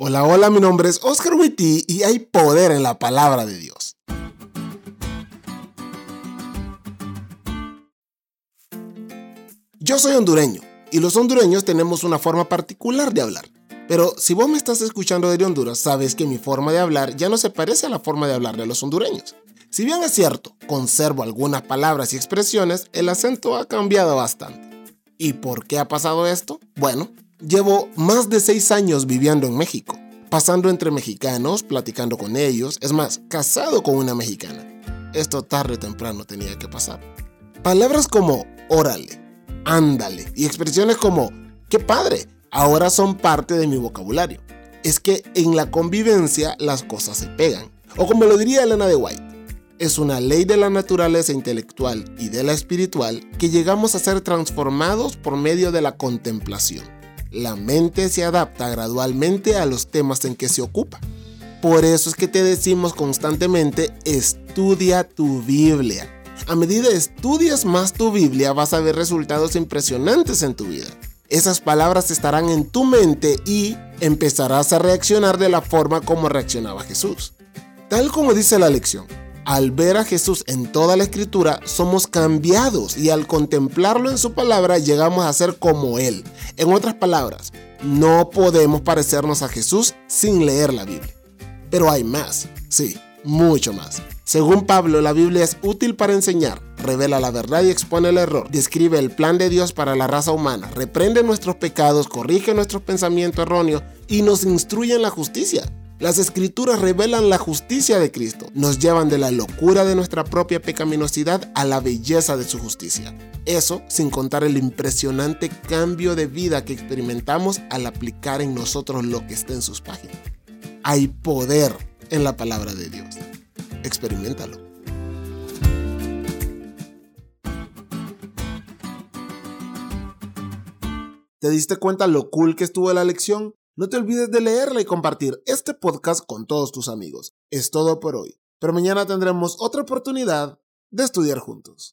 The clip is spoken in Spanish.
Hola, hola, mi nombre es Oscar Witty y hay poder en la palabra de Dios. Yo soy hondureño y los hondureños tenemos una forma particular de hablar. Pero si vos me estás escuchando desde Honduras, sabes que mi forma de hablar ya no se parece a la forma de hablar de los hondureños. Si bien es cierto, conservo algunas palabras y expresiones, el acento ha cambiado bastante. ¿Y por qué ha pasado esto? Bueno, Llevo más de seis años viviendo en México, pasando entre mexicanos, platicando con ellos, es más, casado con una mexicana. Esto tarde o temprano tenía que pasar. Palabras como órale, ándale y expresiones como qué padre ahora son parte de mi vocabulario. Es que en la convivencia las cosas se pegan. O como lo diría Elena de White, es una ley de la naturaleza intelectual y de la espiritual que llegamos a ser transformados por medio de la contemplación la mente se adapta gradualmente a los temas en que se ocupa. Por eso es que te decimos constantemente, estudia tu Biblia. A medida estudias más tu Biblia vas a ver resultados impresionantes en tu vida. Esas palabras estarán en tu mente y empezarás a reaccionar de la forma como reaccionaba Jesús. Tal como dice la lección, al ver a Jesús en toda la escritura, somos cambiados y al contemplarlo en su palabra llegamos a ser como Él. En otras palabras, no podemos parecernos a Jesús sin leer la Biblia. Pero hay más, sí, mucho más. Según Pablo, la Biblia es útil para enseñar, revela la verdad y expone el error, describe el plan de Dios para la raza humana, reprende nuestros pecados, corrige nuestros pensamientos erróneos y nos instruye en la justicia. Las escrituras revelan la justicia de Cristo, nos llevan de la locura de nuestra propia pecaminosidad a la belleza de su justicia. Eso sin contar el impresionante cambio de vida que experimentamos al aplicar en nosotros lo que está en sus páginas. Hay poder en la palabra de Dios. Experimentalo. ¿Te diste cuenta lo cool que estuvo la lección? No te olvides de leerla y compartir este podcast con todos tus amigos. Es todo por hoy, pero mañana tendremos otra oportunidad de estudiar juntos.